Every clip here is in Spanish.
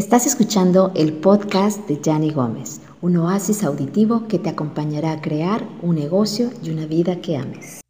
Estás escuchando el podcast de Yanni Gómez, un oasis auditivo que te acompañará a crear un negocio y una vida que ames.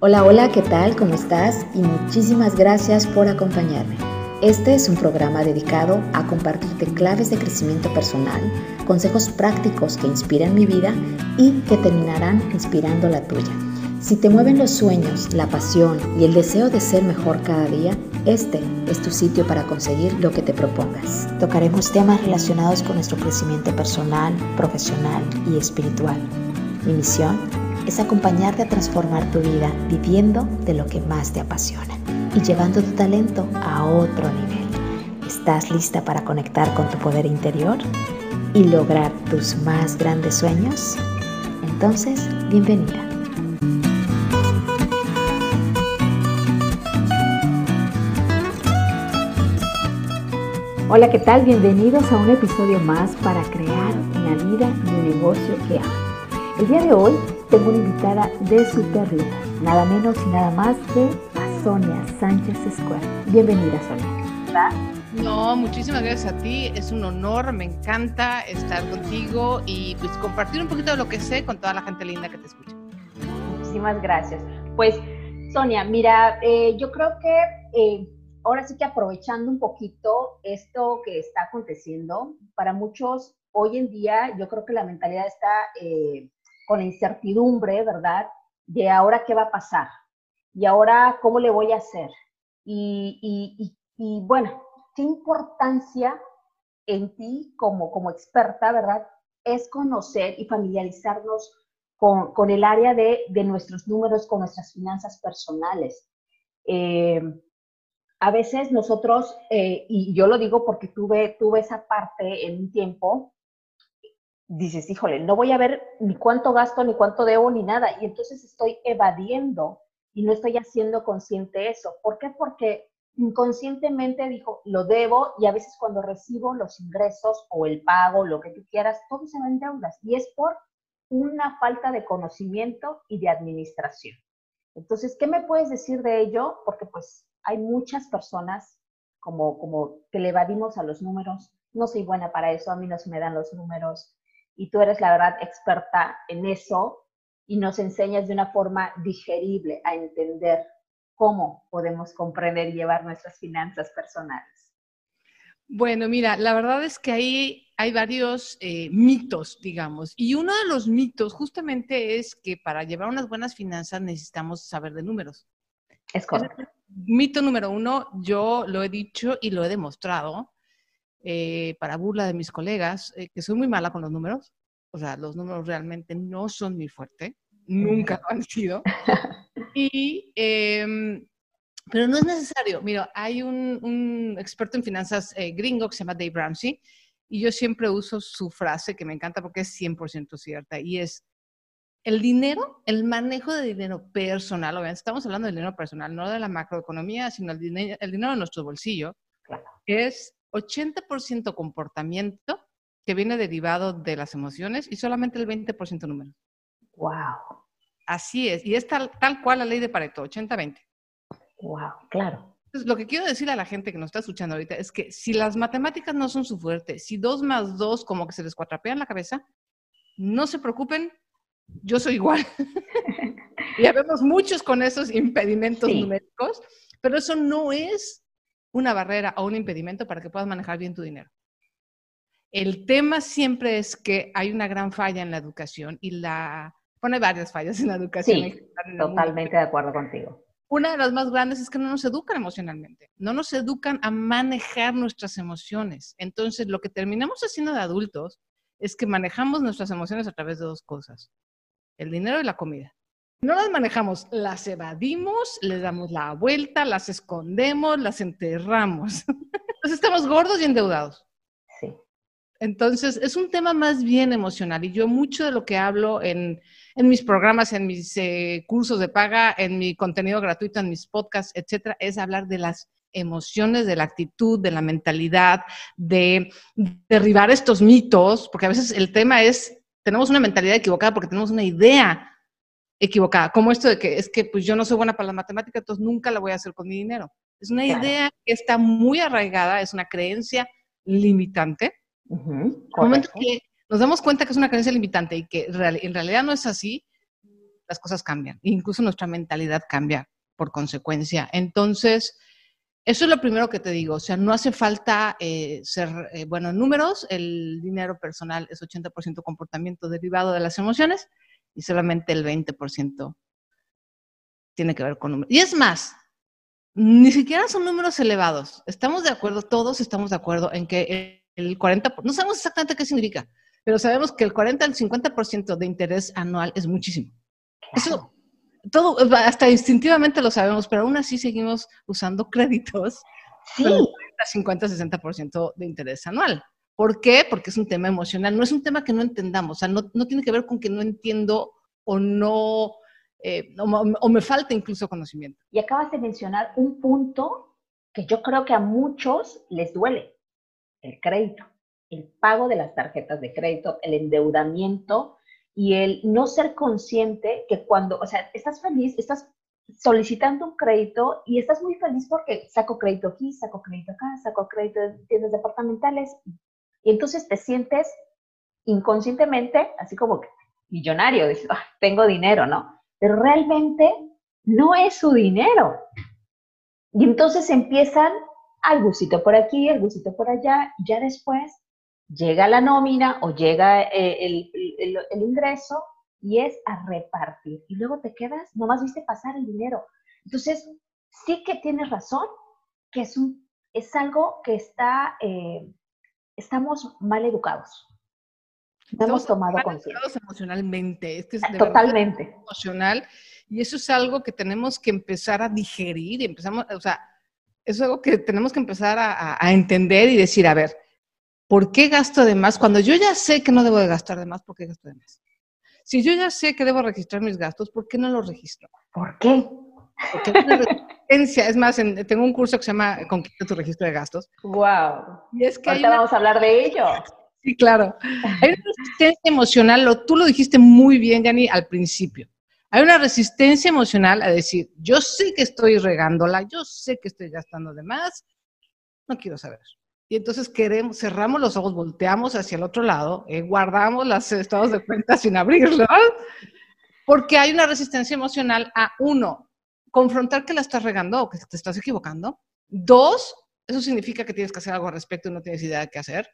Hola, hola, ¿qué tal? ¿Cómo estás? Y muchísimas gracias por acompañarme. Este es un programa dedicado a compartirte claves de crecimiento personal, consejos prácticos que inspiran mi vida y que terminarán inspirando la tuya. Si te mueven los sueños, la pasión y el deseo de ser mejor cada día, este es tu sitio para conseguir lo que te propongas. Tocaremos temas relacionados con nuestro crecimiento personal, profesional y espiritual. Mi misión es acompañarte a transformar tu vida viviendo de lo que más te apasiona y llevando tu talento a otro nivel. ¿Estás lista para conectar con tu poder interior y lograr tus más grandes sueños? Entonces, bienvenida. Hola, ¿qué tal? Bienvenidos a un episodio más para crear una vida y un negocio que amas. El día de hoy tengo una invitada de super nada menos y nada más que Sonia Sánchez Square. Bienvenida, Sonia. No, muchísimas gracias a ti. Es un honor, me encanta estar contigo y pues compartir un poquito de lo que sé con toda la gente linda que te escucha. Muchísimas gracias. Pues, Sonia, mira, eh, yo creo que eh, ahora sí que aprovechando un poquito esto que está aconteciendo, para muchos hoy en día yo creo que la mentalidad está eh, con la incertidumbre, ¿verdad? De ahora qué va a pasar, y ahora cómo le voy a hacer. Y, bueno, qué importancia en ti como, como experta, ¿verdad? Es conocer y familiarizarnos con, el área de, nuestros números, con nuestras finanzas personales. Eh, a veces nosotros, eh, y yo lo digo porque tuve, tuve esa parte en un tiempo, dices, híjole, no voy a ver ni cuánto gasto, ni cuánto debo, ni nada. Y entonces estoy evadiendo y no estoy haciendo consciente eso. ¿Por qué? Porque inconscientemente dijo, lo debo y a veces cuando recibo los ingresos o el pago, lo que tú quieras, todo se va en deudas y es por una falta de conocimiento y de administración. Entonces, ¿qué me puedes decir de ello? Porque pues hay muchas personas como, como que le evadimos a los números. No soy buena para eso, a mí no se me dan los números. Y tú eres la verdad experta en eso y nos enseñas de una forma digerible a entender cómo podemos comprender y llevar nuestras finanzas personales. Bueno, mira, la verdad es que ahí hay varios eh, mitos, digamos, y uno de los mitos justamente es que para llevar unas buenas finanzas necesitamos saber de números. Es correcto. mito número uno, yo lo he dicho y lo he demostrado eh, para burla de mis colegas, eh, que soy muy mala con los números o sea, los números realmente no son mi fuerte, nunca lo han sido. Y, em, pero no es necesario. Mira, hay un, experto en finanzas eh, gringo que se llama Dave Ramsey y yo siempre uso su frase que me encanta porque es 100% cierta y es, el dinero, el manejo de dinero personal, obviamente estamos hablando del dinero personal, no de la macroeconomía, sino el dinero, el dinero de nuestro bolsillo, es 80% comportamiento que viene derivado de las emociones y solamente el 20% números. Wow. Así es, y es tal, tal cual la ley de Pareto, 80-20. Wow, claro. Entonces, lo que quiero decir a la gente que nos está escuchando ahorita es que si las matemáticas no son su fuerte, si dos más dos como que se les cuatrapea en la cabeza, no se preocupen, yo soy igual. y vemos muchos con esos impedimentos numéricos, pero eso no es una barrera o un impedimento para que puedas manejar bien tu dinero. El tema siempre es que hay una gran falla en la educación y la... Bueno, hay varias fallas en la educación. Sí, totalmente de acuerdo contigo. Una de las más grandes es que no nos educan emocionalmente, no nos educan a manejar nuestras emociones. Entonces, lo que terminamos haciendo de adultos es que manejamos nuestras emociones a través de dos cosas, el dinero y la comida. No las manejamos, las evadimos, les damos la vuelta, las escondemos, las enterramos. Entonces estamos gordos y endeudados. Entonces, es un tema más bien emocional y yo mucho de lo que hablo en, mis programas, en mis eh, cursos de paga, en mi contenido gratuito, en mis podcasts, etcétera, es hablar de las emociones, de la actitud, de la mentalidad, de derribar estos mitos, porque a veces el tema es, tenemos una mentalidad equivocada porque tenemos una idea equivocada, como esto de que es que pues yo no soy buena para la matemática, entonces nunca la voy a hacer con mi dinero. Es una idea que está muy arraigada, es una creencia limitante. Uh momento que nos damos cuenta que es una creencia limitante y que en realidad no es así, las cosas cambian. Incluso nuestra mentalidad cambia por consecuencia. Entonces, eso es lo primero que te digo. O sea, no hace falta eh, ser, eh, bueno, en números, el dinero personal es 80% comportamiento derivado de las emociones y solamente el 20% tiene que ver con números. Y es más, ni siquiera son números elevados. Estamos de acuerdo, todos estamos de acuerdo en que el 40%, no sabemos exactamente qué significa, pero sabemos que el 40 al 50% de interés anual es muchísimo. Eso, todo, hasta instintivamente lo sabemos, pero aún así seguimos usando créditos. Sí. 50, 60% de interés anual. ¿Por qué? Porque es un tema emocional, no es un tema que no entendamos, o sea, no, no tiene que ver con que no entiendo o no, eh, o, me falta incluso conocimiento. Y acabas de mencionar un punto que yo creo que a muchos les duele, el crédito, el pago de las tarjetas de crédito, el endeudamiento y el no ser consciente que cuando, o sea, estás feliz, estás solicitando un crédito y estás muy feliz porque saco crédito aquí, saco crédito acá, saco crédito en tiendas departamentales y entonces te sientes inconscientemente así como que millonario, dices, tengo dinero, ¿no? Pero realmente no es su dinero. Y entonces empiezan al gustito por aquí, el gustito por allá, ya después llega la nómina o llega eh, el, el, ingreso y es a repartir. Y luego te quedas, nomás viste pasar el dinero. Entonces, sí que tienes razón, que es, un, es algo que está eh, estamos mal educados. No hemos tomado conciencia. emocionalmente. Es que es Totalmente. Emocional. Y eso es algo que tenemos que empezar a digerir y empezamos, o sea, es algo que tenemos que empezar a, a, entender y decir, a ver, ¿por qué gasto de más? Cuando yo ya sé que no debo de gastar de más, ¿por qué gasto de más? Si yo ya sé que debo registrar mis gastos, ¿por qué no los registro? ¿Por qué? Es más, tengo un curso que se llama Conquista tu registro de gastos. Wow. Y es que Ahorita vamos a hablar de ello. Sí, claro. Hay una resistencia emocional, lo, tú lo dijiste muy bien, Yanni, al principio. Hay una resistencia emocional a decir, yo sé que estoy regándola, yo sé que estoy gastando de más, no quiero saber. Y entonces queremos, cerramos los ojos, volteamos hacia el otro lado, eh, guardamos los estados de cuenta sin abrirlos, porque hay una resistencia emocional a uno, confrontar que la estás regando o que te estás equivocando. Dos, eso significa que tienes que hacer algo al respecto y no tienes idea de qué hacer.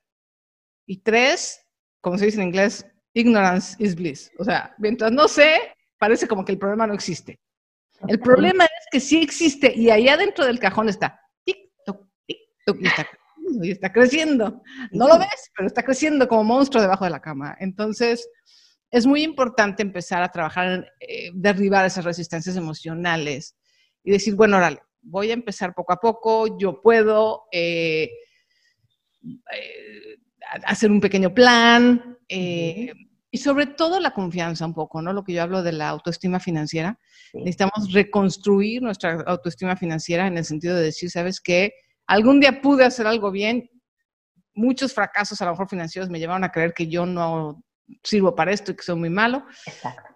Y tres, como se dice en inglés, ignorance is bliss. O sea, mientras no sé, parece como que el problema no existe. El problema es que sí existe y ahí adentro del cajón está tic-toc, tic-toc, y está, y está creciendo. No lo ves, pero está creciendo como monstruo debajo de la cama. Entonces, es muy importante empezar a trabajar en eh, derribar esas resistencias emocionales y decir, bueno, órale, voy a empezar poco a poco, yo puedo eh, eh, hacer un pequeño plan y sobre todo la confianza un poco, ¿no? Lo que yo hablo de la autoestima financiera. Necesitamos reconstruir nuestra autoestima financiera en el sentido de decir, ¿sabes qué? Algún día pude hacer algo bien. Muchos fracasos a lo mejor financieros me llevaron a creer que yo no sirvo para esto y que soy muy malo. Exacto.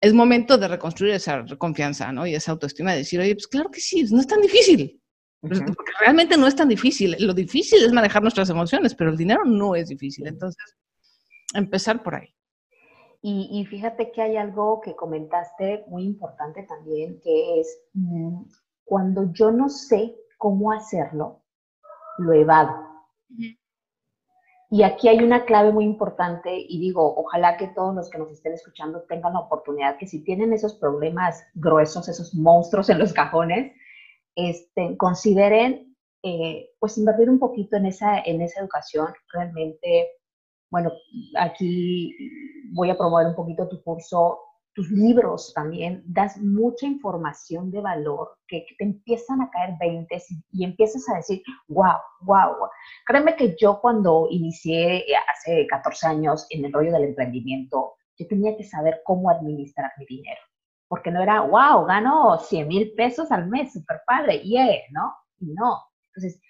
Es momento de reconstruir esa confianza, ¿no? Y esa autoestima de decir, oye, pues claro que sí, no es tan difícil. Porque realmente no es tan difícil. Lo difícil es manejar nuestras emociones, pero el dinero no es difícil. Entonces, empezar por ahí. Y, y fíjate que hay algo que comentaste muy importante también, que es mm, cuando yo no sé cómo hacerlo, lo evado. Y aquí hay una clave muy importante y digo, ojalá que todos los que nos estén escuchando tengan la oportunidad que si tienen esos problemas gruesos, esos monstruos en los cajones, este, consideren eh, pues invertir un poquito en esa, en esa educación. Realmente, bueno, aquí voy a promover un poquito tu curso tus libros también, das mucha información de valor que, te empiezan a caer 20 y, empiezas a decir, wow, wow. Créeme que yo cuando inicié hace 14 años en el rollo del emprendimiento, yo tenía que saber cómo administrar mi dinero. Porque no era, wow, gano 100 mil pesos al mes, súper padre, yeah, ¿no? no. Entonces,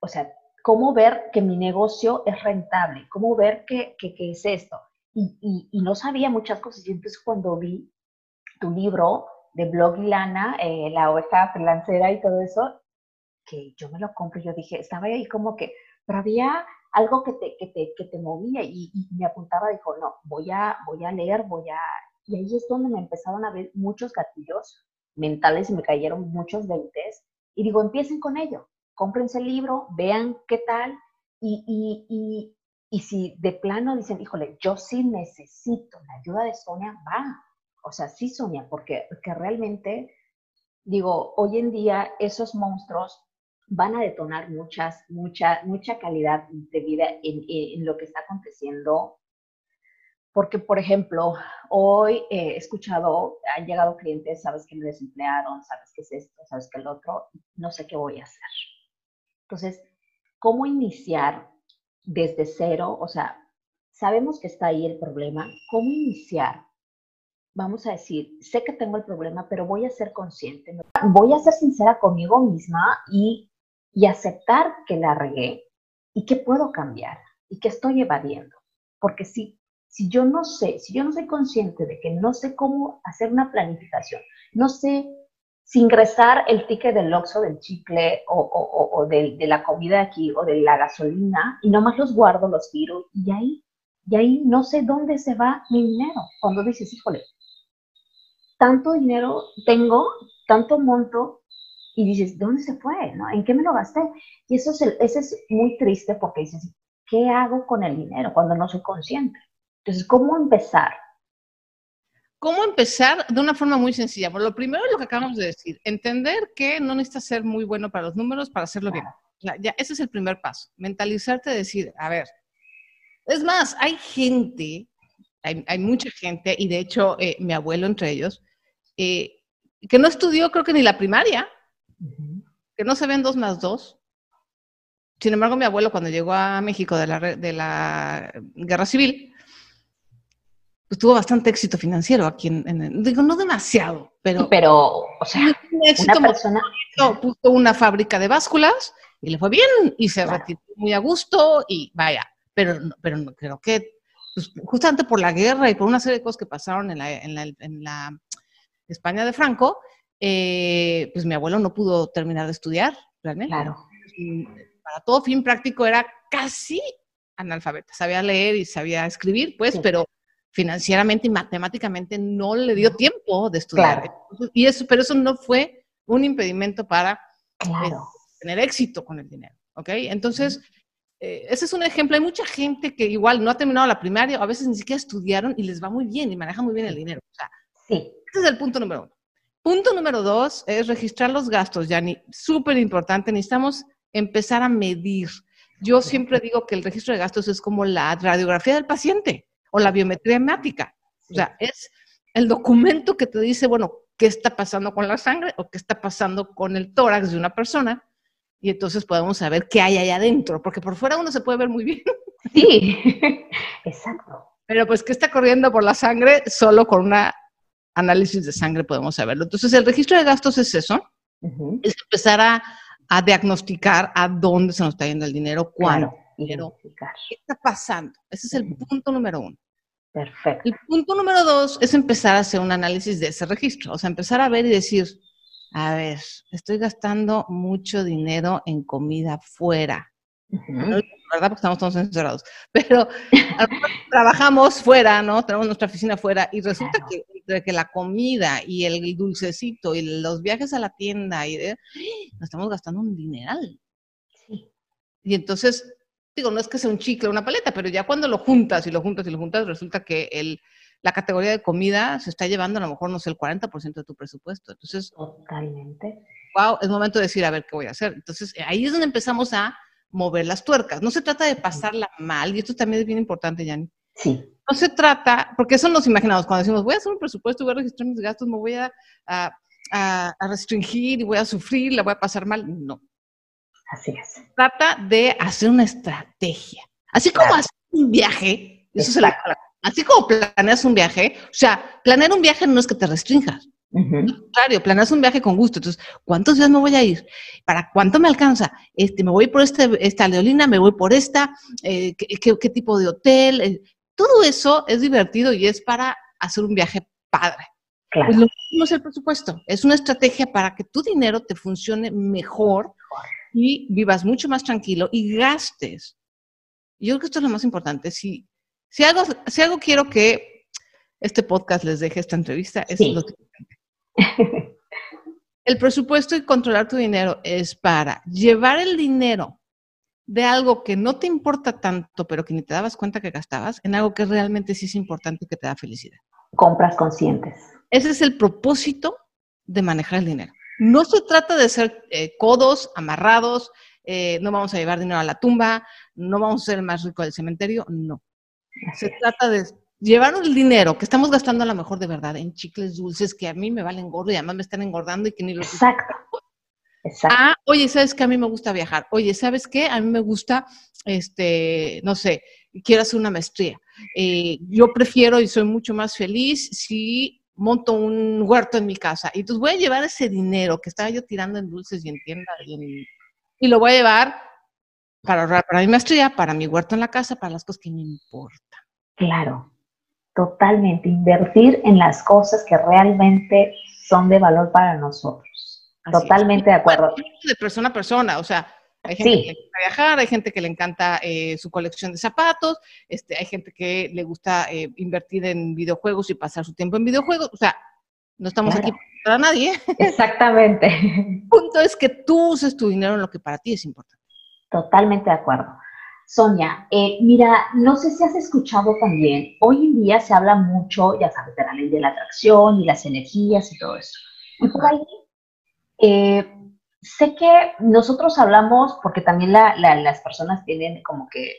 o sea, ¿cómo ver que mi negocio es rentable? ¿Cómo ver que, que, es esto? Y, no sabía muchas cosas. Y entonces cuando vi tu libro de Blog y Lana, eh, la oveja freelancera y todo eso, que yo me lo compro, yo dije, estaba ahí como que, pero había algo que te, que te, que te movía y, y, me apuntaba, dijo, no, voy a, voy a leer, voy a... Y ahí es donde me empezaron a ver muchos gatillos mentales y me cayeron muchos veintes. Y digo, empiecen con ello, cómprense el libro, vean qué tal y, y, y, si de plano dicen, híjole, yo sí necesito la ayuda de Sonia, va. O sea, sí, Sonia, porque, porque realmente, digo, hoy en día esos monstruos van a detonar muchas, mucha, mucha calidad de vida en, en lo que está aconteciendo. Porque, por ejemplo, hoy he escuchado, han llegado clientes, sabes que me desemplearon, sabes que es esto, sabes que el otro, no sé qué voy a hacer. Entonces, ¿cómo iniciar desde cero? O sea, sabemos que está ahí el problema. ¿Cómo iniciar? Vamos a decir, sé que tengo el problema, pero voy a ser consciente. Voy a ser sincera conmigo misma y y aceptar que la regué y que puedo cambiar y que estoy evadiendo. Porque si, si yo no sé, si yo no soy consciente de que no sé cómo hacer una planificación, no sé si ingresar el ticket del oxo del chicle o, o, o de, de, la comida aquí o de la gasolina y nomás los guardo, los tiro y ahí, y ahí no sé dónde se va mi dinero. Cuando dices, híjole, tanto dinero tengo, tanto monto y dices, ¿dónde se fue? ¿no? ¿En qué me lo gasté? Y eso es, eso es muy triste porque dices, ¿qué hago con el dinero cuando no soy consciente? Entonces, ¿cómo empezar? ¿Cómo empezar? De una forma muy sencilla. Bueno, lo primero es lo que acabamos de decir, entender que no necesitas ser muy bueno para los números para hacerlo bien. Ya, ese es el primer paso, mentalizarte, decir, a ver, es más, hay gente, hay, hay mucha gente, y de hecho eh, mi abuelo entre ellos, eh, que no estudió creo que ni la primaria, que no se ven dos más dos. Sin embargo, mi abuelo cuando llegó a México de la, de la guerra civil, pues tuvo bastante éxito financiero aquí en, digo, no demasiado, pero... Pero, o sea, una persona... Puso una fábrica de básculas y le fue bien y se retiró muy a gusto y vaya, pero, pero creo que pues, justamente por la guerra y por una serie de cosas que pasaron en la, en la, en la España de Franco, eh, pues mi abuelo no pudo terminar de estudiar, realmente. Claro. para todo fin práctico era casi analfabeta. Sabía leer y sabía escribir, pues, pero financieramente y matemáticamente no le dio tiempo de estudiar. Y eso, pero eso no fue un impedimento para eh, tener éxito con el dinero. ¿Ok? Entonces, eh, ese es un ejemplo. Hay mucha gente que igual no ha terminado la primaria, a veces ni siquiera estudiaron y les va muy bien y manejan muy bien el dinero. O sea, sí. ese es el punto número uno. Punto número dos es registrar los gastos, Yani. Súper importante. Necesitamos empezar a medir. Yo siempre digo que el registro de gastos es como la radiografía del paciente o la biometría hemática. O sea, es el documento que te dice, bueno, qué está pasando con la sangre o qué está pasando con el tórax de una persona. Y entonces podemos saber qué hay allá adentro, porque por fuera uno se puede ver muy bien. Sí, exacto. Pero pues, ¿qué está corriendo por la sangre solo con una análisis de sangre podemos saberlo. Entonces, el registro de gastos es eso, es empezar a, diagnosticar a dónde se nos está yendo el dinero, cuándo. dinero, ¿Qué está pasando? Ese es el punto número uno. Perfecto. El punto número dos es empezar a hacer un análisis de ese registro, o sea, empezar a ver y decir, a ver, estoy gastando mucho dinero en comida fuera. ¿verdad? Porque estamos todos encerrados. Pero trabajamos fuera, ¿no? Tenemos nuestra oficina fuera y resulta que entre que la comida y el dulcecito y los viajes a la tienda y de, nos estamos gastando un dineral. Sí. Y entonces, digo, no es que sea un chicle o una paleta, pero ya cuando lo juntas y lo juntas y lo juntas, resulta que el, la categoría de comida se está llevando a lo mejor, no sé, el 40% de tu presupuesto. Entonces, totalmente. Wow, es momento de decir, a ver qué voy a hacer. Entonces, ahí es donde empezamos a mover las tuercas. No se trata de pasarla mal, y esto también es bien importante, Yanni. Sí. No se trata, porque eso nos imaginamos, cuando decimos, voy a hacer un presupuesto, voy a registrar mis gastos, me voy a, a, restringir y voy a sufrir, la voy a pasar mal. No. Así es. Trata de hacer una estrategia. Así como hacer un viaje, eso se la, así como planeas un viaje, o sea, planear un viaje no es que te restringas, Claro, planeas un viaje con gusto. Entonces, ¿cuántos días me voy a ir? ¿Para cuánto me alcanza? Este, ¿Me voy por este, esta leolina? ¿Me voy por esta? Eh, ¿qué, tipo de hotel? Eh, todo eso es divertido y es para hacer un viaje padre. Claro. Pues lo mismo es el presupuesto. Es una estrategia para que tu dinero te funcione mejor y vivas mucho más tranquilo y gastes. Yo creo que esto es lo más importante. Si, si, algo, si algo quiero que este podcast les deje esta entrevista, es lo siguiente. El presupuesto y controlar tu dinero es para llevar el dinero de algo que no te importa tanto, pero que ni te dabas cuenta que gastabas, en algo que realmente sí es importante y que te da felicidad. Compras conscientes. Ese es el propósito de manejar el dinero. No se trata de ser eh, codos, amarrados, eh, no vamos a llevar dinero a la tumba, no vamos a ser el más rico del cementerio, no. Se trata de llevar el dinero que estamos gastando a lo mejor de verdad en chicles dulces que a mí me valen gordo y además me están engordando y que ni los... Exacto. Exacto. Ah, oye, ¿sabes qué? A mí me gusta viajar. Oye, ¿sabes qué? A mí me gusta, este, no sé, quiero hacer una maestría. Eh, yo prefiero y soy mucho más feliz si monto un huerto en mi casa. Y entonces voy a llevar ese dinero que estaba yo tirando en dulces y en tiendas y, y lo voy a llevar para ahorrar para mi maestría, para mi huerto en la casa, para las cosas que me importan. Claro, totalmente. Invertir en las cosas que realmente son de valor para nosotros. totalmente de acuerdo. De persona a persona, o sea, hay gente que le gusta viajar, hay gente que le encanta eh, su colección de zapatos, este, hay gente que le gusta eh, invertir en videojuegos y pasar su tiempo en videojuegos. O sea, no estamos aquí para nadie. Exactamente. El punto es que tú uses tu dinero en lo que para ti es importante. Totalmente de acuerdo. Sonia, eh, mira, no sé si has escuchado también, hoy en día se habla mucho, ya sabes, de la ley de la atracción y las energías y todo eso. Y por ahí, eh, sé que nosotros hablamos, porque también las personas tienen como que,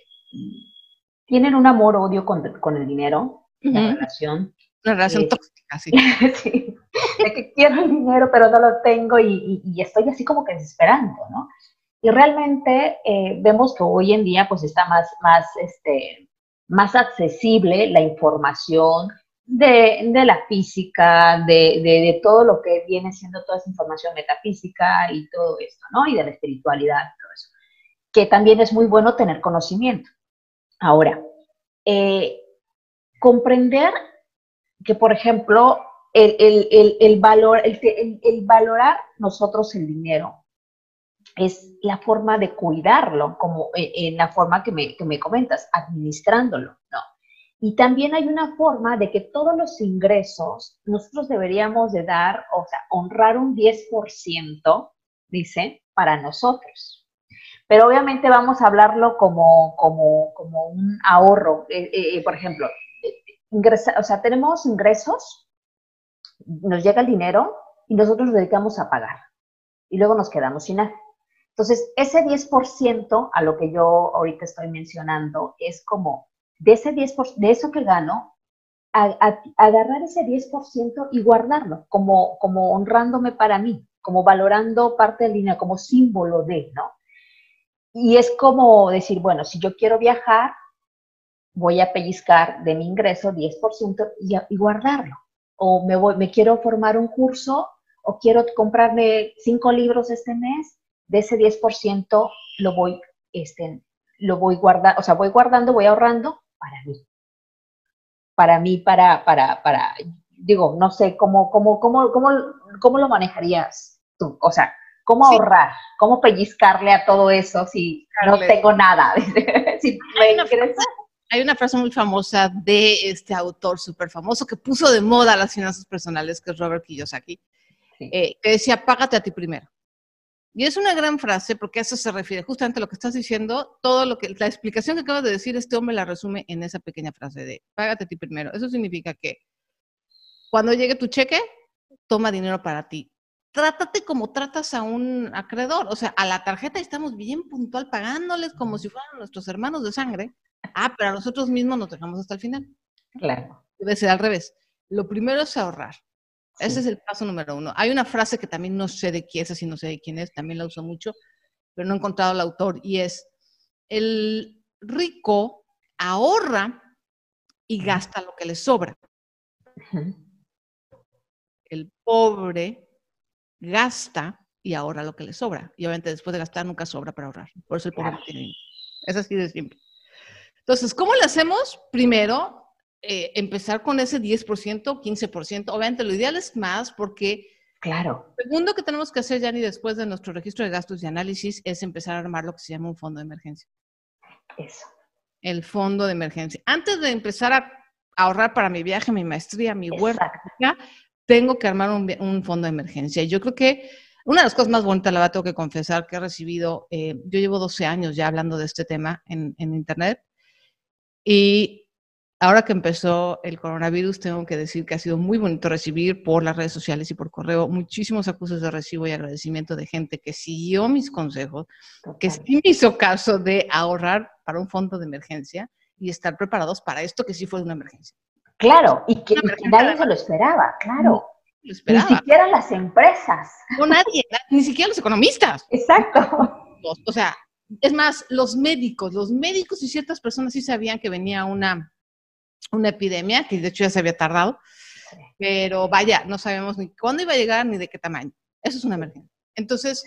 tienen un amor-odio con, el dinero, la relación. Una relación eh, tóxica, sí. sí. De que quiero el dinero, pero no lo tengo y, y estoy así como que desesperando, ¿no? Y realmente eh, vemos que hoy en día pues está más, más, este, más accesible la información de, la física, de, todo lo que viene siendo toda esa información metafísica y todo esto, ¿no? Y de la espiritualidad todo eso. Que también es muy bueno tener conocimiento. Ahora, eh, comprender que, por ejemplo, el, valor, el, valorar nosotros el dinero es la forma de cuidarlo, como eh, en la forma que me, que me comentas, administrándolo. Y también hay una forma de que todos los ingresos nosotros deberíamos de dar, o sea, honrar un 10%, dice, para nosotros. Pero obviamente vamos a hablarlo como, como, como un ahorro. Eh, eh, por ejemplo, ingresa, o sea, tenemos ingresos, nos llega el dinero y nosotros nos dedicamos a pagar. Y luego nos quedamos sin nada. Entonces, ese 10% a lo que yo ahorita estoy mencionando es como de ese 10%, de eso que gano, agarrar ese 10% y guardarlo, como, como honrándome para mí, como valorando parte del dinero, como símbolo de, ¿no? Y es como decir, bueno, si yo quiero viajar, voy a pellizcar de mi ingreso 10% y, y guardarlo. O me, voy, me quiero formar un curso o quiero comprarme cinco libros este mes de ese 10% lo voy, este, lo voy guardando, o sea, voy guardando, voy ahorrando para mí. Para mí, para, para, para, digo, no sé, ¿cómo, cómo, cómo, cómo, cómo lo manejarías tú? O sea, ¿cómo ahorrar? ¿Cómo pellizcarle a todo eso si no tengo nada? hay, una frase, muy famosa de este autor súper famoso que puso de moda las finanzas personales, que es Robert Kiyosaki, eh, que decía, págate a ti primero. Y es una gran frase porque a eso se refiere justamente a lo que estás diciendo, todo lo que, la explicación que acabas de decir, este hombre la resume en esa pequeña frase de págate a ti primero. Eso significa que cuando llegue tu cheque, toma dinero para ti. Trátate como tratas a un acreedor. O sea, a la tarjeta estamos bien puntual pagándoles como si fueran nuestros hermanos de sangre. Ah, pero a nosotros mismos nos dejamos hasta el final. Claro. Debe ser al revés. Lo primero es ahorrar. Ese es el paso número uno. Hay una frase que también no sé de quién es, así no sé de quién es, también la uso mucho, pero no he encontrado el autor, y es, el rico ahorra y gasta lo que le sobra. El pobre gasta y ahorra lo que le sobra. Y obviamente después de gastar nunca sobra para ahorrar. Por eso el pobre no tiene. Es así de simple. Entonces, ¿cómo lo hacemos? Primero, eh, empezar con ese 10%, 15%. Obviamente lo ideal es más porque... Claro. Lo segundo que tenemos que hacer, Yanni, después de nuestro registro de gastos y análisis, es empezar a armar lo que se llama un fondo de emergencia. Eso. El fondo de emergencia. Antes de empezar a ahorrar para mi viaje, mi maestría, mi huerta, tengo que armar un, fondo de emergencia. Y yo creo que una de las cosas más bonitas, la verdad, tengo que confesar que he recibido, eh, yo llevo 12 años ya hablando de este tema en, en Internet, y ahora que empezó el coronavirus, tengo que decir que ha sido muy bonito recibir por las redes sociales y por correo muchísimos acusos de recibo y agradecimiento de gente que siguió mis consejos, que sí me hizo caso de ahorrar para un fondo de emergencia y estar preparados para esto que sí fue una emergencia. Claro, y que, nadie se lo esperaba, claro. Ni siquiera las empresas. No nadie, ni siquiera los economistas. Exacto. O sea, es más, los médicos, los médicos y ciertas personas sí sabían que venía una una epidemia, que de hecho ya se había tardado, pero vaya, no sabemos ni cuándo iba a llegar ni de qué tamaño. Eso es una emergencia. Entonces,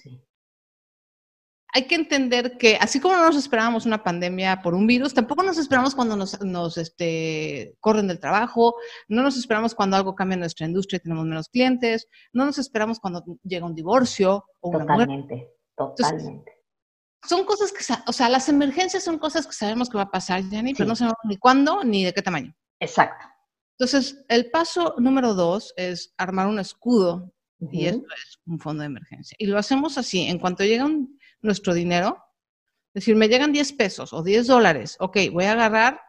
hay que entender que así como no nos esperábamos una pandemia por un virus, tampoco nos esperamos cuando nos, nos este, corren del trabajo, no nos esperamos cuando algo cambia en nuestra industria y tenemos menos clientes, no nos esperamos cuando llega un divorcio o una totalmente, Totalmente, son cosas que, o sea, las emergencias son cosas que sabemos que va a pasar, Jenny, pero no sabemos ni cuándo ni de qué tamaño. Exacto. Entonces, el paso número dos es armar un escudo y esto es un fondo de emergencia. Y lo hacemos así, en cuanto llega nuestro dinero, es decir, me llegan 10 pesos o 10 dólares, ok, voy a agarrar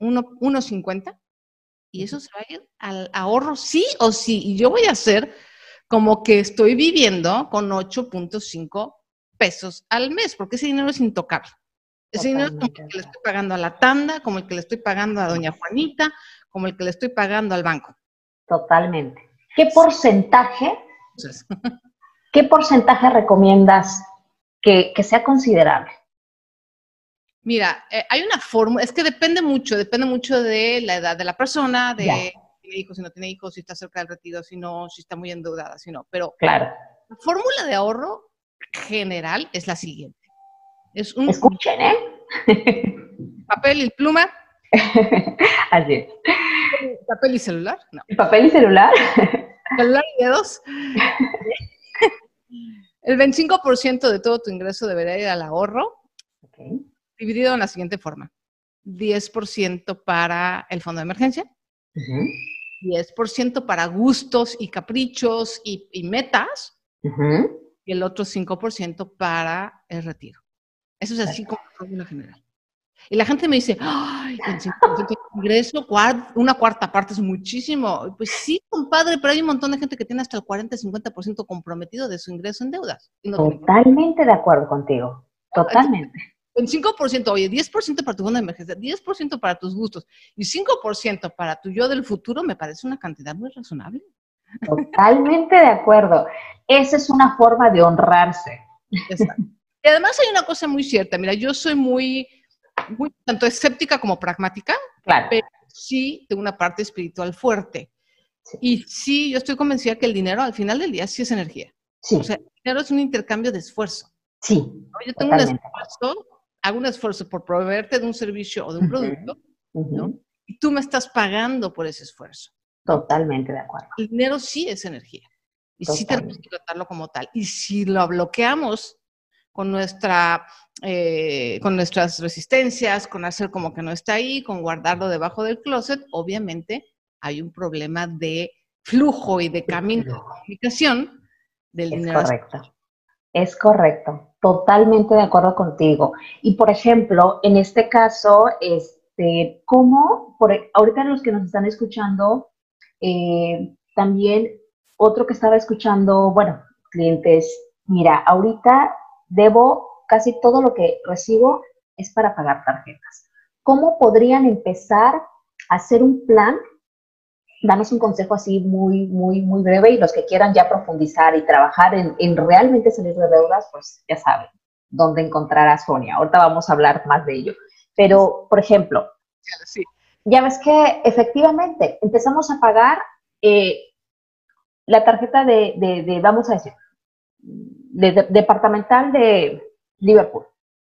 1.50 y eso se va a ir al ahorro sí o sí. Y yo voy a hacer como que estoy viviendo con 8.5 pesos al mes, porque ese dinero es intocable. Ese dinero es como el que le estoy pagando a la tanda, como el que le estoy pagando a doña Juanita, como el que le estoy pagando al banco. Totalmente. ¿Qué porcentaje, qué porcentaje recomiendas que, sea considerable? Mira, eh, hay una fórmula, es que depende mucho, depende mucho de la edad de la persona, de si tiene hijos, si no tiene hijos, si está cerca del retiro, si no, si está muy endeudada, si no. Pero claro. la fórmula de ahorro general es la siguiente. Es un Escuchen, ¿eh? Papel y pluma. Así es. Papel y celular. No. Papel y celular. Celular y dedos. El 25% de todo tu ingreso debería ir al ahorro, dividido en la siguiente forma. 10% para el fondo de emergencia, 10% para gustos y caprichos y, metas, y el otro 5% para el retiro. Eso es así como fórmula general. Y la gente me dice, ay, el 5% de ingreso, una cuarta parte es muchísimo. Pues sí, compadre, pero hay un montón de gente que tiene hasta el 40-50% comprometido de su ingreso en deudas. Totalmente de acuerdo contigo. Totalmente. En 5%, oye, 10% para tu fondo de emergencia, 10% para tus gustos y 5% para tu yo del futuro, me parece una cantidad muy razonable. Totalmente de acuerdo. Esa es una forma de honrarse. Y además hay una cosa muy cierta. Mira, yo soy muy, tanto escéptica como pragmática, claro. pero sí tengo una parte espiritual fuerte. Y sí, yo estoy convencida que el dinero al final del día sí es energía. Sí. O sea, el dinero es un intercambio de esfuerzo. Sí. Yo tengo un esfuerzo, hago un esfuerzo por proveerte de un servicio o de un producto, ¿no? Y tú me estás pagando por ese esfuerzo. Totalmente de acuerdo. El dinero sí es energía. Y sí tenemos que tratarlo como tal. Y si lo bloqueamos con, nuestra, eh, con nuestras resistencias, con hacer como que no está ahí, con guardarlo debajo del closet, obviamente hay un problema de flujo y de camino de comunicación del es dinero. Correcto. Es correcto. Totalmente de acuerdo contigo. Y por ejemplo, en este caso, este, ¿cómo, por, ahorita los que nos están escuchando, eh, también otro que estaba escuchando, bueno, clientes, mira, ahorita debo casi todo lo que recibo es para pagar tarjetas. ¿Cómo podrían empezar a hacer un plan? Danos un consejo así muy, muy, muy breve y los que quieran ya profundizar y trabajar en, en realmente salir de deudas, pues ya saben dónde encontrar a Sonia. Ahorita vamos a hablar más de ello. Pero, por ejemplo. Ya ves que efectivamente empezamos a pagar eh, la tarjeta de, de, vamos a decir, de, departamental de Liverpool,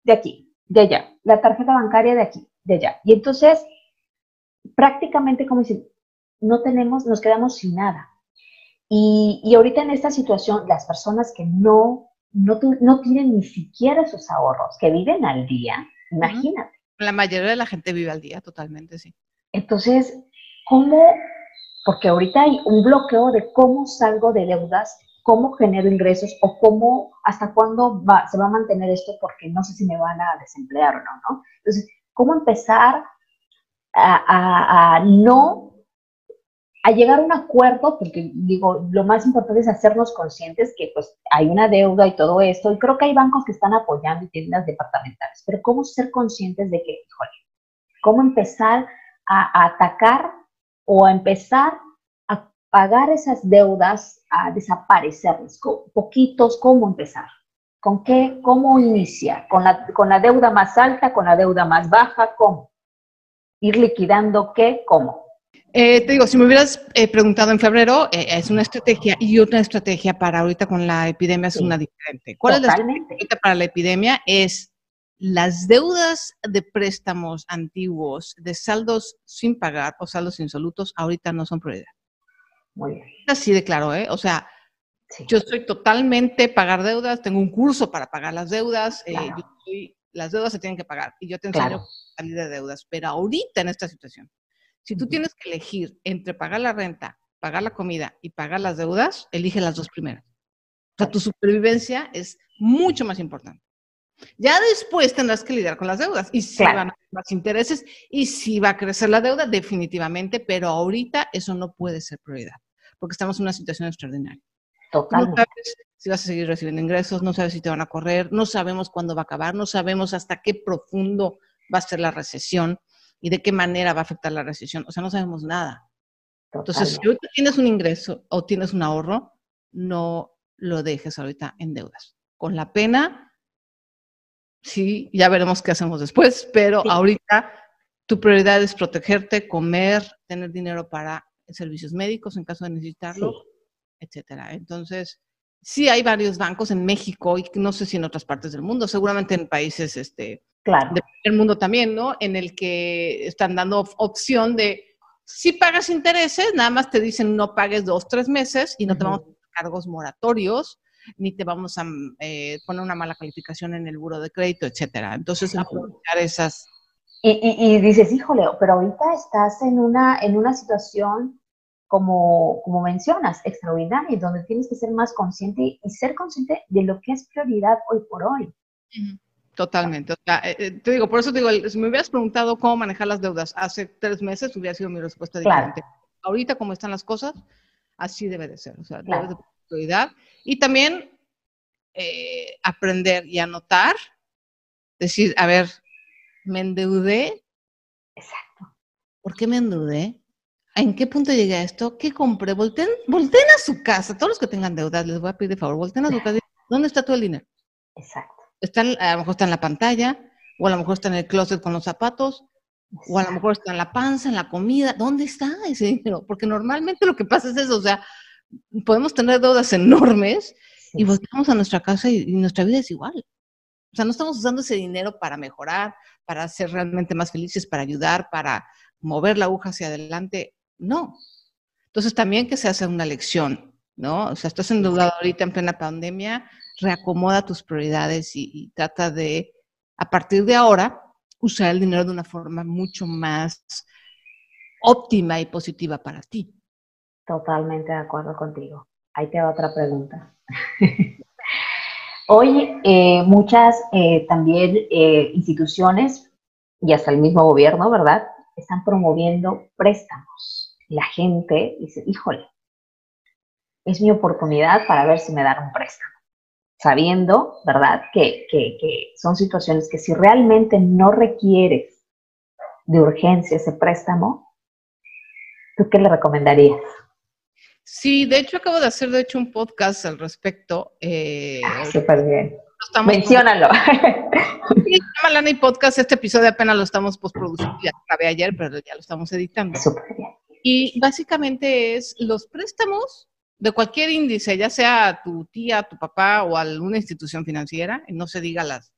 de aquí, de allá, la tarjeta bancaria de aquí, de allá. Y entonces, prácticamente, como dicen, no tenemos, nos quedamos sin nada. Y, y ahorita en esta situación, las personas que no, no, no tienen ni siquiera sus ahorros, que viven al día, imagínate. La mayoría de la gente vive al día, totalmente, sí. Entonces, ¿cómo? Porque ahorita hay un bloqueo de cómo salgo de deudas, cómo genero ingresos o cómo, hasta cuándo se va a mantener esto porque no sé si me van a desemplear o no, ¿no? Entonces, ¿cómo empezar a, no a llegar a un acuerdo, porque digo, lo más importante es hacernos conscientes que pues hay una deuda y todo esto, y creo que hay bancos que están apoyando y tiendas departamentales, pero ¿cómo ser conscientes de que, híjole, cómo empezar a, atacar o a empezar a pagar esas deudas, a desaparecerlas, poquitos, cómo empezar? ¿Con qué? ¿Cómo inicia? ¿Con la, ¿Con la deuda más alta? ¿Con la deuda más baja? ¿Cómo? ¿Ir liquidando qué? ¿Cómo? Eh, te digo, si me hubieras eh, preguntado en febrero, eh, es una estrategia y otra estrategia para ahorita con la epidemia es una diferente. ¿Cuál es la estrategia para la epidemia? Es las deudas de préstamos antiguos, de saldos sin pagar o saldos insolutos, ahorita no son prioridad. Muy bien. Así de claro, ¿eh? O sea, yo estoy totalmente pagar deudas, tengo un curso para pagar las deudas, las deudas se tienen que pagar y yo te enseño a salir de deudas, pero ahorita en esta situación, si tú tienes que elegir entre pagar la renta, pagar la comida y pagar las deudas, elige las dos primeras. O sea, tu supervivencia es mucho más importante. Ya después tendrás que lidiar con las deudas y si van a más intereses y si va a crecer la deuda, definitivamente, pero ahorita eso no puede ser prioridad porque estamos en una situación extraordinaria. Totalmente. No sabes si vas a seguir recibiendo ingresos, no sabes si te van a correr, no sabemos cuándo va a acabar, no sabemos hasta qué profundo va a ser la recesión y de qué manera va a afectar la recesión. O sea, no sabemos nada. Entonces, si ahorita tienes un ingreso o tienes un ahorro, no lo dejes ahorita en deudas. Con la pena, sí, ya veremos qué hacemos después, pero ahorita tu prioridad es protegerte, comer, tener dinero para servicios médicos en caso de necesitarlo, etcétera. Entonces, sí hay varios bancos en México y no sé si en otras partes del mundo, seguramente en países este, claro. del mundo también, ¿no? En el que están dando opción de, si pagas intereses, nada más te dicen no pagues dos, tres meses y no te vamos a cargos moratorios, ni te vamos a eh, poner una mala calificación en el buro de crédito, etcétera. Entonces, aprovechar esas... Y, y, dices, híjole, pero ahorita estás en una, en una situación como, como mencionas, extraordinaria, donde tienes que ser más consciente y ser consciente de lo que es prioridad hoy por hoy. Totalmente. O sea, eh, eh, te digo, por eso te digo, si me hubieras preguntado cómo manejar las deudas hace tres meses, hubiera sido mi respuesta diferente. Ahorita, como están las cosas, así debe de ser. O sea, debe de prioridad. Y también eh, aprender y anotar, decir, a ver, me endeudé. Exacto. ¿Por qué me endeudé? ¿En qué punto llegué a esto? ¿Qué compré? Volten, volten a su casa. Todos los que tengan deudas, les voy a pedir de favor, volten a su casa. ¿Dónde está todo el dinero? Exacto. Está, a lo mejor está en la pantalla, o a lo mejor está en el closet con los zapatos, o a lo mejor está en la panza, en la comida. ¿Dónde está ese dinero? Porque normalmente lo que pasa es eso, o sea, podemos tener deudas enormes y volvemos a nuestra casa y, nuestra vida es igual. O sea, no estamos usando ese dinero para mejorar, para ser realmente más felices, para ayudar, para mover la aguja hacia adelante. No. Entonces también que se hace una lección, ¿no? O sea, estás endeudado ahorita en plena pandemia, reacomoda tus prioridades y, trata de, a partir de ahora, usar el dinero de una forma mucho más óptima y positiva para ti. Totalmente de acuerdo contigo. Ahí te va otra pregunta. Hoy eh, muchas eh, también eh, instituciones y hasta el mismo gobierno, ¿verdad? Están promoviendo préstamos. La gente dice, híjole, es mi oportunidad para ver si me dan un préstamo sabiendo, ¿verdad?, que, son situaciones que si realmente no requieres de urgencia ese préstamo, ¿tú qué le recomendarías? Sí, de hecho acabo de hacer, de hecho, un podcast al respecto. Eh, ah, súper bien. Menciónalo. Sí, Malana y Podcast, este episodio apenas lo estamos postproduciendo, ya acabé ayer, pero ya lo estamos editando. Súper bien. Y básicamente es los préstamos de cualquier índice, ya sea tu tía, tu papá o alguna institución financiera, y no se diga las,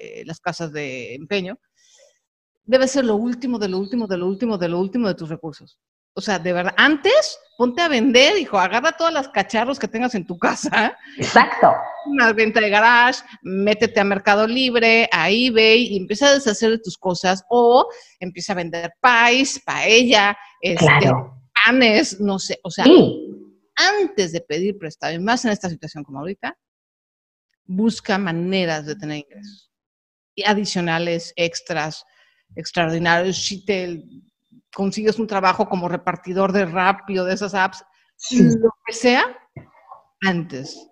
eh, las casas de empeño, debe ser lo último, de lo último, de lo último, de lo último de tus recursos. O sea, de verdad, antes ponte a vender, hijo, agarra todas las cacharros que tengas en tu casa. Exacto. Una venta de garage, métete a Mercado Libre, a eBay y empieza a deshacer de tus cosas o empieza a vender pies, paella, este, panes, no sé, o sea, antes de pedir prestado, y más en esta situación como ahorita, busca maneras de tener ingresos y adicionales, extras, extraordinarios. Si te consigues un trabajo como repartidor de rápido de esas apps, lo que sea, antes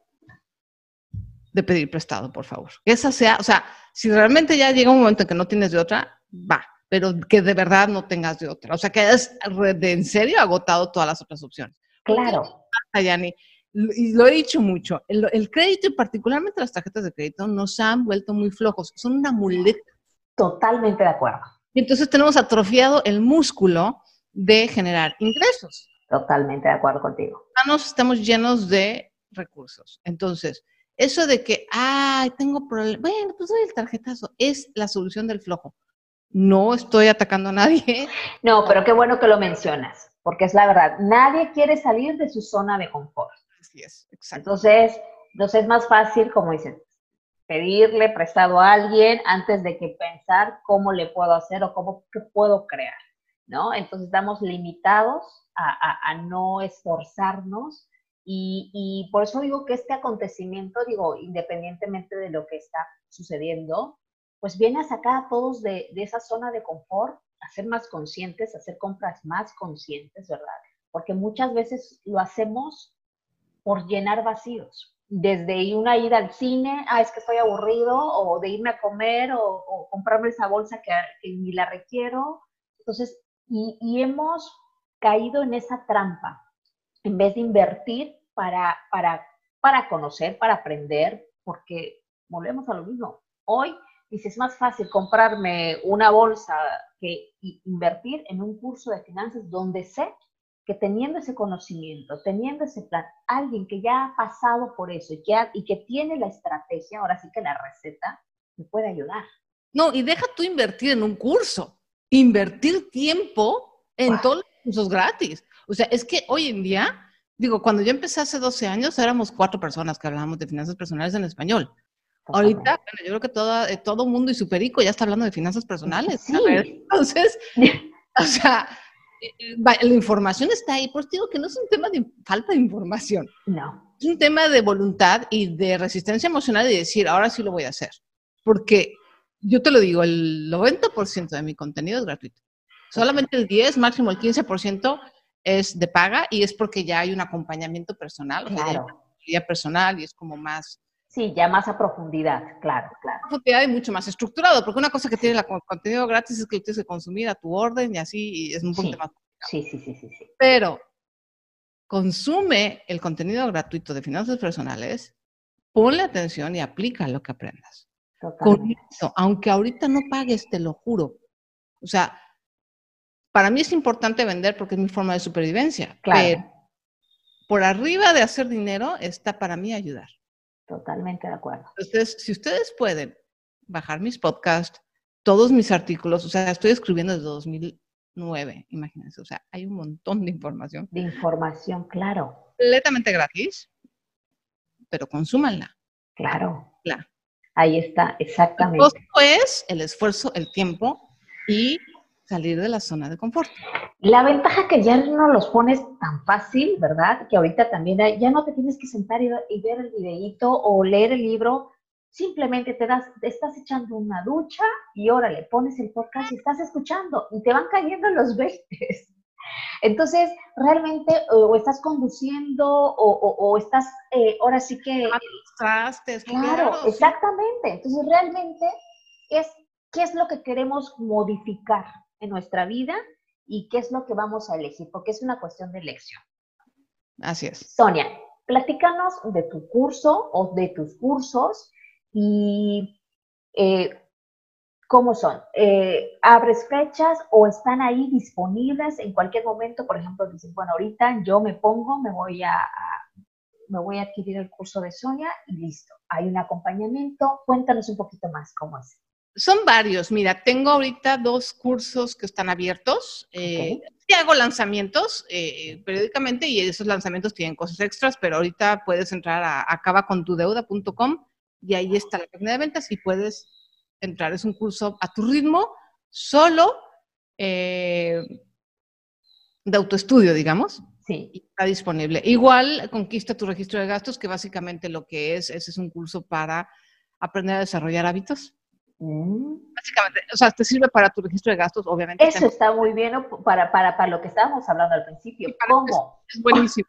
de pedir prestado, por favor. Esa sea, o sea, si realmente ya llega un momento en que no tienes de otra, va, pero que de verdad no tengas de otra. O sea, que hayas de en serio agotado todas las otras opciones. Claro. Yani, y lo he dicho mucho, el, crédito y particularmente las tarjetas de crédito nos han vuelto muy flojos, son una muleta. Totalmente de acuerdo. Y entonces tenemos atrofiado el músculo de generar ingresos. Totalmente de acuerdo contigo. Nos estamos llenos de recursos. Entonces, eso de que, ay, tengo problemas, bueno, pues doy el tarjetazo, es la solución del flojo. No estoy atacando a nadie. No, pero qué bueno que lo mencionas, porque es la verdad, nadie quiere salir de su zona de confort. Así es, exacto. Entonces, entonces es más fácil, como dicen, pedirle prestado a alguien antes de que pensar cómo le puedo hacer o cómo qué puedo crear, ¿no? Entonces estamos limitados a, no esforzarnos y, y, por eso digo que este acontecimiento, digo, independientemente de lo que está sucediendo, pues viene a sacar a todos de, de esa zona de confort, a ser más conscientes, a hacer compras más conscientes, ¿verdad? Porque muchas veces lo hacemos por llenar vacíos desde una ida al cine, ah, es que estoy aburrido, o de irme a comer, o, comprarme esa bolsa que, ni la requiero. Entonces, y, hemos caído en esa trampa, en vez de invertir para, para, para conocer, para aprender, porque volvemos a lo mismo. Hoy dices, es más fácil comprarme una bolsa que invertir en un curso de finanzas donde sé que teniendo ese conocimiento, teniendo ese plan, alguien que ya ha pasado por eso y que, y que tiene la estrategia, ahora sí que la receta, me puede ayudar. No, y deja tú invertir en un curso, invertir tiempo en todos los cursos gratis. O sea, es que hoy en día, digo, cuando yo empecé hace 12 años, éramos cuatro personas que hablábamos de finanzas personales en español. Ahorita, bueno, yo creo que todo, eh, todo mundo y su perico ya está hablando de finanzas personales. Sí. entonces, o sea, la información está ahí, por eso digo que no es un tema de falta de información. No. Es un tema de voluntad y de resistencia emocional y decir, ahora sí lo voy a hacer. Porque yo te lo digo, el 90% de mi contenido es gratuito. Solamente el 10, máximo el 15% es de paga y es porque ya hay un acompañamiento personal, claro. o personal y es como más Sí, ya más a profundidad, claro, claro. Profundidad y mucho más estructurado, porque una cosa que tiene el contenido gratis es que lo tienes que consumir a tu orden y así y es un poco más Sí, sí, sí, sí, sí. Pero consume el contenido gratuito de finanzas personales, ponle atención y aplica lo que aprendas. Con eso, aunque ahorita no pagues, te lo juro. O sea, para mí es importante vender porque es mi forma de supervivencia. Claro. Pero por arriba de hacer dinero está para mí ayudar. Totalmente de acuerdo. Entonces, si ustedes pueden bajar mis podcasts, todos mis artículos, o sea, estoy escribiendo desde 2009, imagínense, o sea, hay un montón de información. De información, claro. Completamente gratis, pero consúmanla. Claro. Claro. Ahí está, exactamente. El costo es el esfuerzo, el tiempo y salir de la zona de confort. La ventaja que ya no los pones tan fácil, ¿verdad? Que ahorita también ya no te tienes que sentar y, ver el videíto o leer el libro, simplemente te das, te estás echando una ducha y órale, pones el podcast y estás escuchando y te van cayendo los 20. Entonces, realmente, o estás conduciendo o, estás, eh, ahora sí que... Trastes, claro, exactamente. Entonces, realmente es qué es lo que queremos modificar en nuestra vida y qué es lo que vamos a elegir, porque es una cuestión de elección. Así es. Sonia, platícanos de tu curso o de tus cursos y eh, ¿Cómo son? Eh, ¿Abres fechas o están ahí disponibles en cualquier momento? Por ejemplo, dicen, bueno, ahorita yo me pongo, me voy a, me voy a adquirir el curso de Sonia y listo. Hay un acompañamiento. Cuéntanos un poquito más cómo es. Son varios. Mira, tengo ahorita dos cursos que están abiertos. Eh, hago lanzamientos eh, periódicamente y esos lanzamientos tienen cosas extras, pero ahorita puedes entrar a acabacontudeuda.com y ahí está la página de ventas y puedes entrar. Es un curso a tu ritmo, solo eh, de autoestudio, digamos. Sí. Y está disponible. Igual, conquista tu registro de gastos, que básicamente lo que es, ese es un curso para aprender a desarrollar hábitos. Mm. Básicamente, o sea, te sirve para tu registro de gastos, obviamente. Eso está muy bien para, para, para, lo que estábamos hablando al principio. ¿Cómo? Es, buenísimo.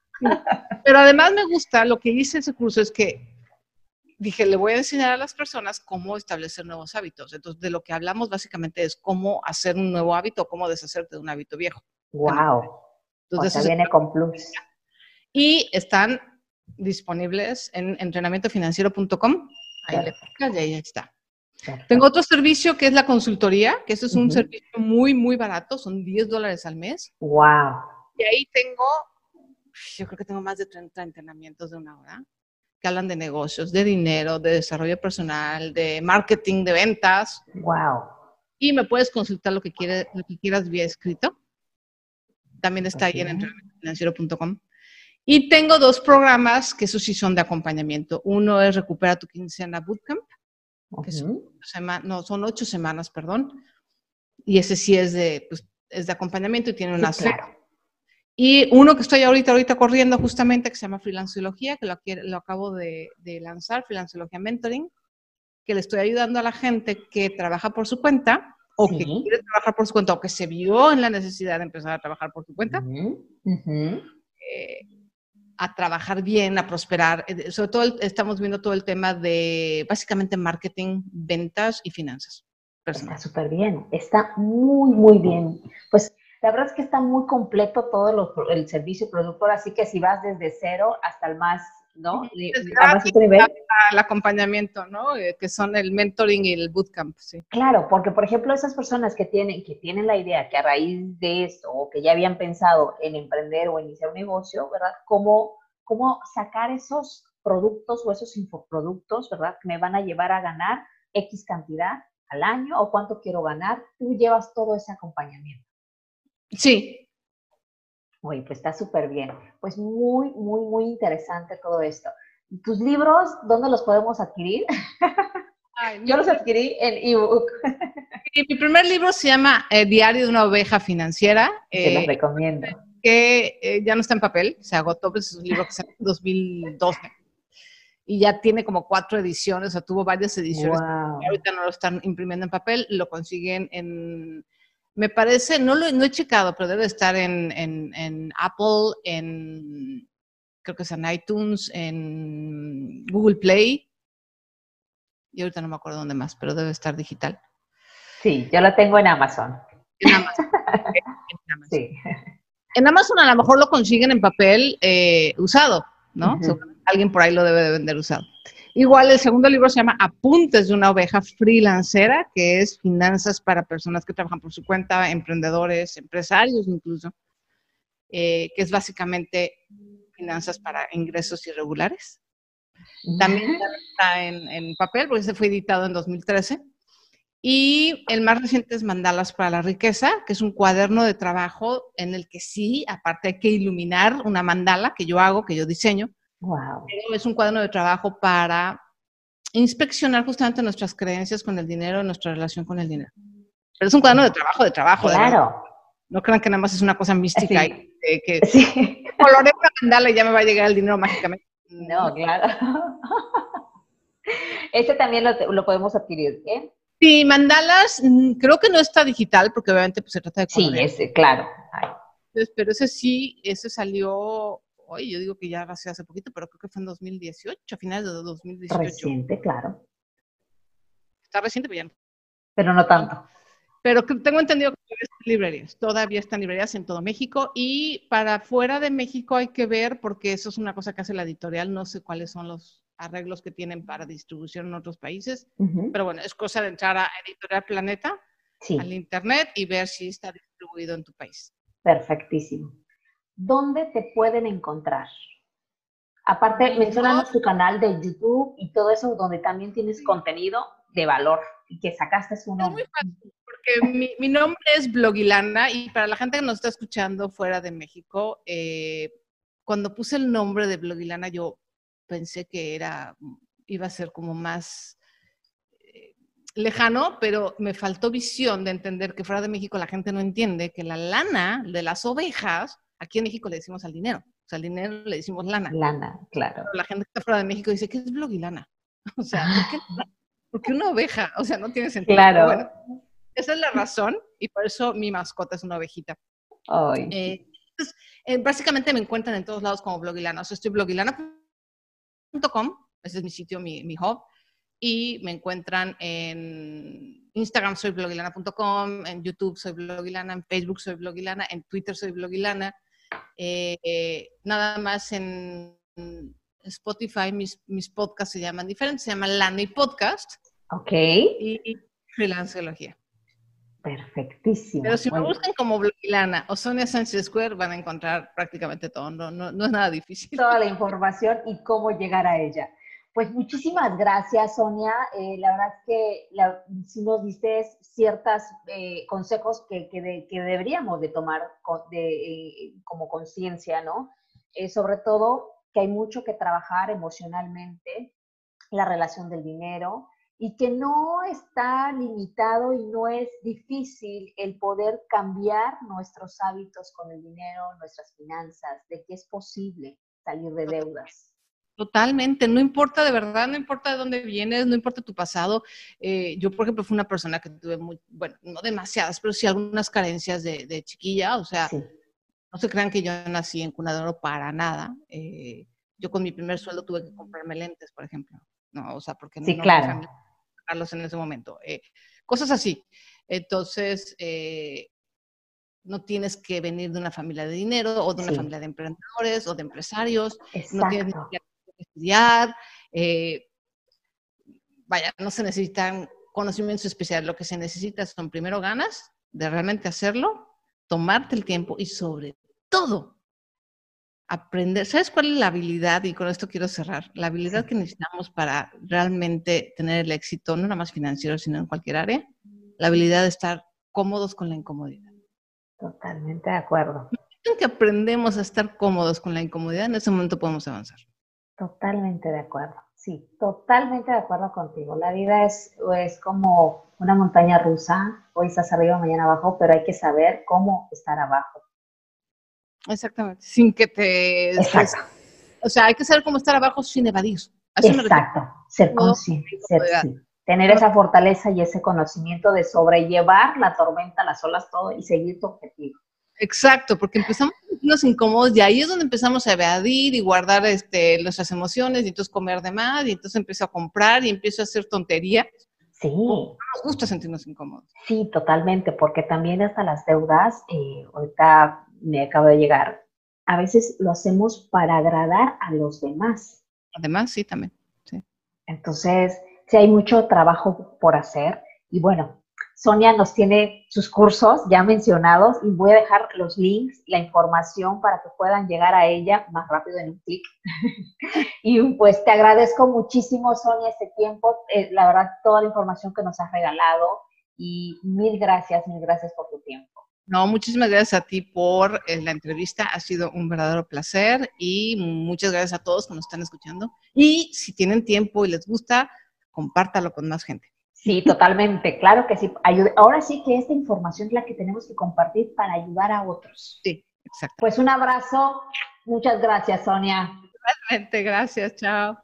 Pero además me gusta, lo que hice ese curso es que dije, le voy a enseñar a las personas cómo establecer nuevos hábitos. Entonces, de lo que hablamos básicamente es cómo hacer un nuevo hábito, cómo deshacerte de un hábito viejo. Wow. Entonces, viene con plus. Y están disponibles en entrenamientofinanciero.com. Ahí le y ahí está. Tengo otro servicio que es la consultoría, que eso es un servicio muy, muy barato, son 10 dólares al mes. ¡Wow! Y ahí tengo, yo creo que tengo más de 30 entrenamientos de una hora que hablan de negocios, de dinero, de desarrollo personal, de marketing, de ventas. ¡Wow! Y me puedes consultar lo que, quieres, lo que quieras vía escrito. También está ahí en entrenamientofinanciero.com. Y tengo dos programas que esos sí son de acompañamiento. Uno es Recupera tu quincena Bootcamp que son, no, son ocho semanas, perdón, y ese sí es de, pues, es de acompañamiento y tiene una claro. Y uno que estoy ahorita, ahorita corriendo justamente, que se llama Freelanceología, que lo, lo acabo de, de lanzar, Freelanceología Mentoring, que le estoy ayudando a la gente que trabaja por su cuenta o que quiere trabajar por su cuenta o que se vio en la necesidad de empezar a trabajar por su cuenta a trabajar bien, a prosperar. Eh, sobre todo estamos viendo todo el tema de básicamente marketing, ventas y finanzas. Está súper bien, está muy, muy bien. Pues la verdad es que está muy completo todo el servicio productor, así que si vas desde cero hasta el más, ¿no? El acompañamiento, ¿no? Eh, que son el mentoring y el bootcamp, sí. Claro, porque por ejemplo esas personas que tienen, que tienen la idea que a raíz de esto o que ya habían pensado en emprender o iniciar un negocio, ¿verdad? ¿Cómo, cómo sacar esos productos o esos infoproductos, ¿verdad? Que me van a llevar a ganar X cantidad al año o cuánto quiero ganar. Tú llevas todo ese acompañamiento. Sí. Oye, pues está súper bien. Pues muy, muy, muy interesante todo esto. ¿Tus libros, dónde los podemos adquirir? Yo los adquirí en ebook. Mi primer libro se llama eh, Diario de una oveja financiera. Te los eh, recomiendo que eh, ya no está en papel, se agotó, pues es un libro que salió en 2012 y ya tiene como cuatro ediciones, o sea, tuvo varias ediciones. Ahorita no lo están imprimiendo en papel, lo consiguen en, me parece, no lo no he checado, pero debe estar en, en, Apple, en, creo que es en iTunes, en Google Play, y ahorita no me acuerdo dónde más, pero debe estar digital. Sí, yo lo tengo en Amazon. En Amazon. Sí. En Amazon a lo mejor lo consiguen en papel eh, usado, ¿no? Alguien por ahí lo debe de vender usado. Igual el segundo libro se llama Apuntes de una oveja freelancera, que es finanzas para personas que trabajan por su cuenta, emprendedores, empresarios incluso, eh, que es básicamente finanzas para ingresos irregulares. También está en, en papel, porque se fue editado en 2013. Y el más reciente es Mandalas para la Riqueza, que es un cuaderno de trabajo en el que sí, aparte hay que iluminar una mandala que yo hago, que yo diseño. Wow. es un cuaderno de trabajo para inspeccionar justamente nuestras creencias con el dinero, nuestra relación con el dinero. Pero es un cuaderno de trabajo, de trabajo. Claro. no crean que nada más es una cosa mística y que sí. coloré una mandala y ya me va a llegar el dinero mágicamente. No, claro. Ese también lo, lo podemos adquirir, ¿eh? Sí, mandalas, mm, creo que no está digital porque obviamente pues, se trata de... Sí, ese, claro. pero ese sí, ese salió, hoy yo digo que ya hace, hace poquito, pero creo que fue en 2018, a finales de 2018. Reciente, claro. Está reciente, pero ya no. Pero no tanto. Pero tengo entendido que todavía está en librerías, todavía están librerías en todo México y para fuera de México hay que ver, porque eso es una cosa que hace la editorial, no sé cuáles son los arreglos que tienen para distribución en otros países. Pero bueno, es cosa de entrar a Editorial Planeta, al internet y ver si está distribuido en tu país. Perfectísimo. ¿Dónde te pueden encontrar? Aparte, mencionanos tu canal de YouTube y todo eso, donde también tienes contenido de valor y que sacaste su nombre. Es muy fácil, porque mi, nombre es Blogilana y para la gente que nos está escuchando fuera de México, eh, cuando puse el nombre de Blogilana, yo pensé que era, iba a ser como más eh, lejano, pero me faltó visión de entender que fuera de México la gente no entiende que la lana de las ovejas, aquí en México le decimos al dinero, o sea, al dinero le decimos lana. Lana, claro. la gente que está fuera de México dice, ¿qué es blogilana? O sea, ¿por qué, una oveja? O sea, no tiene sentido. Claro. esa es la razón y por eso mi mascota es una ovejita. Ay. Eh, eh, básicamente me encuentran en todos lados como blogilana. O sea, estoy blogilana.com, ese es mi sitio, mi, mi hub y me encuentran en Instagram soy blogilana.com, en YouTube soy blogilana, en Facebook soy blogilana, en Twitter soy blogilana. Eh, nada más en Spotify mis, mis podcasts se llaman diferentes, se llaman Lana y Podcast. Ok. Y, y Freelanceología. Perfectísimo. Pero si me buscan como Blogilana o Sonia Sánchez Square, van a encontrar prácticamente todo, no, no, no es nada difícil. Toda la información y cómo llegar a ella. Pues muchísimas gracias, Sonia. Eh, la verdad es que si nos diste ciertos eh, consejos que, deberíamos de tomar eh, como conciencia, ¿no? sobre todo que hay mucho que trabajar emocionalmente, la relación del dinero, y que no está limitado y no es difícil el poder cambiar nuestros hábitos con el dinero, nuestras finanzas, de que es posible salir de deudas. Totalmente, no importa de verdad, no importa de dónde vienes, no importa tu pasado. Eh, yo, por ejemplo, fui una persona que tuve muy, bueno, no demasiadas, pero sí algunas carencias de, chiquilla, o sea, no se crean que yo nací en cuna de oro para nada. Eh, yo con mi primer sueldo tuve que comprarme lentes, por ejemplo, no, o sea, porque sí, no claro. pagarlos en ese momento. Eh, cosas así. Entonces, no tienes que venir de una familia de dinero o de una familia de emprendedores o de empresarios. No tienes que estudiar. Eh, vaya, no se necesitan conocimientos especiales, lo que se necesita son primero ganas de realmente hacerlo, tomarte el tiempo y sobre todo aprender. ¿Sabes cuál es la habilidad? Y con esto quiero cerrar. La habilidad que necesitamos para realmente tener el éxito, no nada más financiero, sino en cualquier área, la habilidad de estar cómodos con la incomodidad. Totalmente de acuerdo. En que aprendemos a estar cómodos con la incomodidad, en ese momento podemos avanzar. Totalmente de acuerdo. Sí, totalmente de acuerdo contigo. La vida es, es como una montaña rusa. Hoy estás arriba, mañana abajo, pero hay que saber cómo estar abajo. Exactamente, sin que te... Exacto. O sea, hay que saber cómo estar abajo sin evadir. Exacto, ser consciente, ser, sí. tener esa fortaleza y ese conocimiento de sobrellevar la tormenta, las olas, todo y seguir tu objetivo. Exacto, porque empezamos sentirnos incómodos y ahí es donde empezamos a evadir y guardar este, nuestras emociones y entonces comer de más y entonces empiezo a comprar y empiezo a hacer tonterías. Sí. No nos gusta sentirnos incómodos. Sí, totalmente, porque también hasta las deudas, eh, ahorita me acabo de llegar, a veces lo hacemos para agradar a los demás. Además, sí, también. Sí. Entonces, sí hay mucho trabajo por hacer y bueno, Sonia nos tiene sus cursos ya mencionados y voy a dejar los links, la información para que puedan llegar a ella más rápido en un clic. y pues te agradezco muchísimo, Sonia, este tiempo, eh, la verdad, toda la información que nos has regalado y mil gracias, mil gracias por tu tiempo. No, muchísimas gracias a ti por eh, la entrevista. Ha sido un verdadero placer y muchas gracias a todos que nos están escuchando. Y si tienen tiempo y les gusta, compártalo con más gente. Sí, totalmente, claro que sí. Ahora sí que esta información es la que tenemos que compartir para ayudar a otros. Sí, exacto. Pues un abrazo. Muchas gracias, Sonia. Realmente, gracias. Chao.